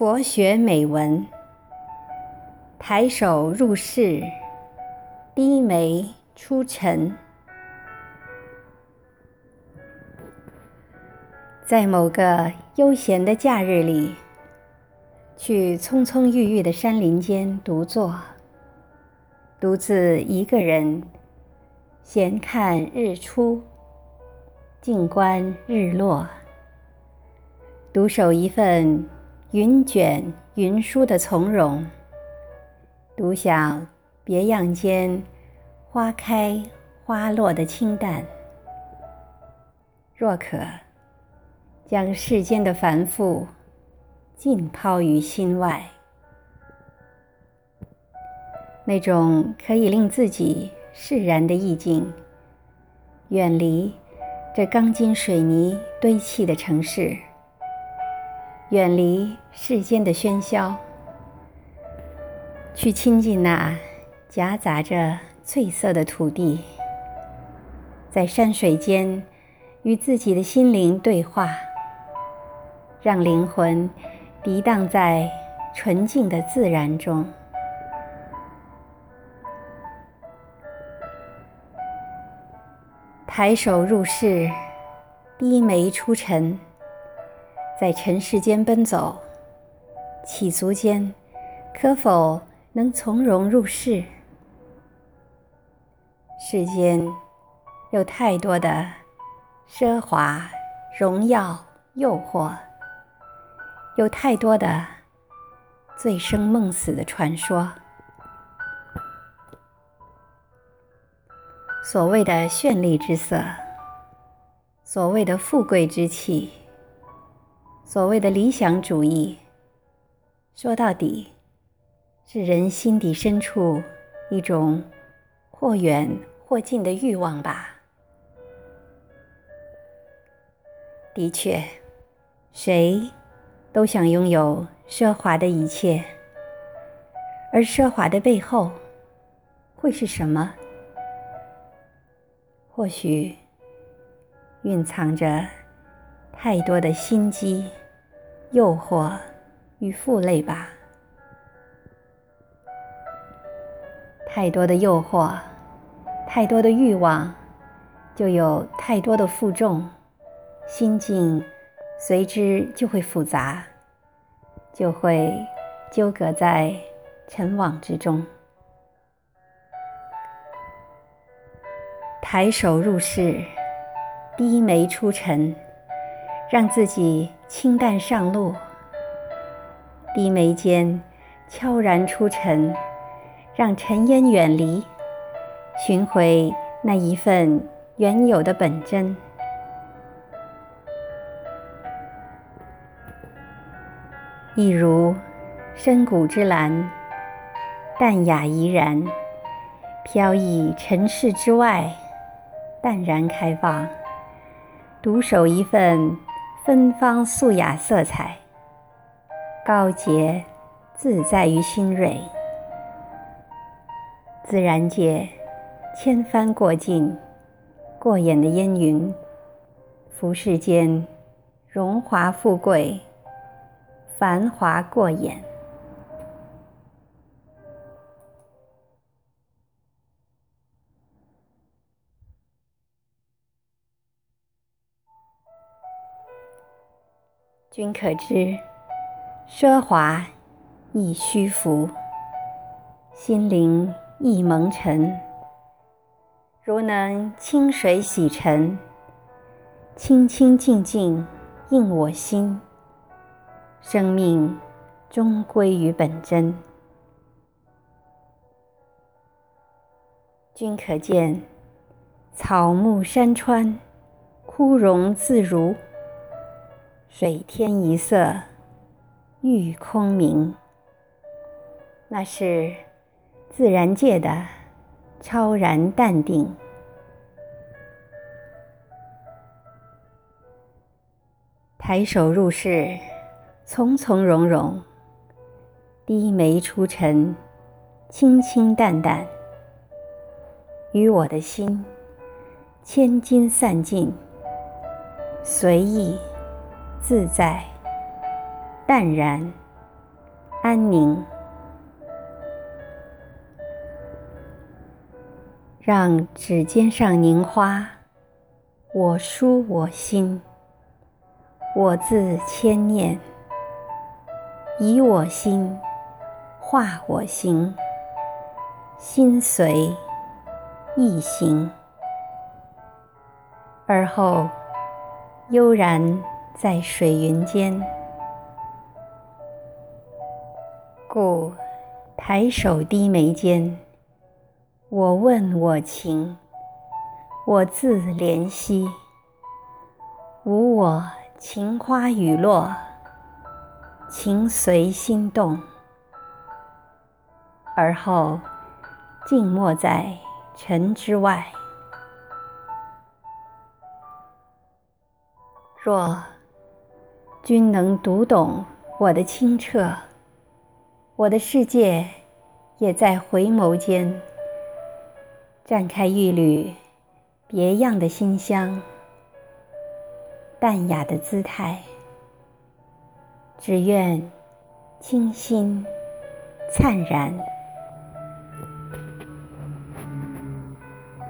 佛学美文：抬手入室，低眉出尘。在某个悠闲的假日里，去葱葱郁郁的山林间独坐，独自一个人，闲看日出，静观日落，独守一份。云卷云舒的从容，独享别样间花开花落的清淡。若可，将世间的繁复尽抛于心外，那种可以令自己释然的意境，远离这钢筋水泥堆砌的城市。远离世间的喧嚣，去亲近那夹杂着翠色的土地，在山水间与自己的心灵对话，让灵魂涤荡在纯净的自然中，抬手入室，低眉出尘。在尘世间奔走，起足间，可否能从容入世？世间有太多的奢华、荣耀、诱惑，有太多的醉生梦死的传说。所谓的绚丽之色，所谓的富贵之气。所谓的理想主义，说到底，是人心底深处一种或远或近的欲望吧。的确，谁都想拥有奢华的一切，而奢华的背后会是什么？或许蕴藏着太多的心机。诱惑与负累吧，太多的诱惑，太多的欲望，就有太多的负重，心境随之就会复杂，就会纠葛在尘网之中。抬手入室，低眉出尘。让自己清淡上路，低眉间悄然出尘，让尘烟远离，寻回那一份原有的本真。一如深谷之蓝，淡雅怡然，飘逸尘世之外，淡然开放，独守一份。芬芳素雅色彩，高洁自在于心蕊。自然界千帆过尽，过眼的烟云；浮世间荣华富贵，繁华过眼。君可知，奢华亦虚浮，心灵亦蒙尘。如能清水洗尘，清清净净应我心，生命终归于本真。君可见，草木山川，枯荣自如。水天一色，玉空明。那是自然界的超然淡定。抬手入室，从从容容；低眉出尘，清清淡淡。与我的心，千金散尽，随意。自在、淡然、安宁。让指尖上凝花，我书我心，我自牵念，以我心化我行，心随意行，而后悠然在水云间。故抬手低眉间。我问我情，我自怜惜。无我情花雨落，情随心动，而后静默在尘之外。若君能读懂我的清澈，我的世界也在回眸间。绽开一缕别样的馨香，淡雅的姿态，只愿清新灿然。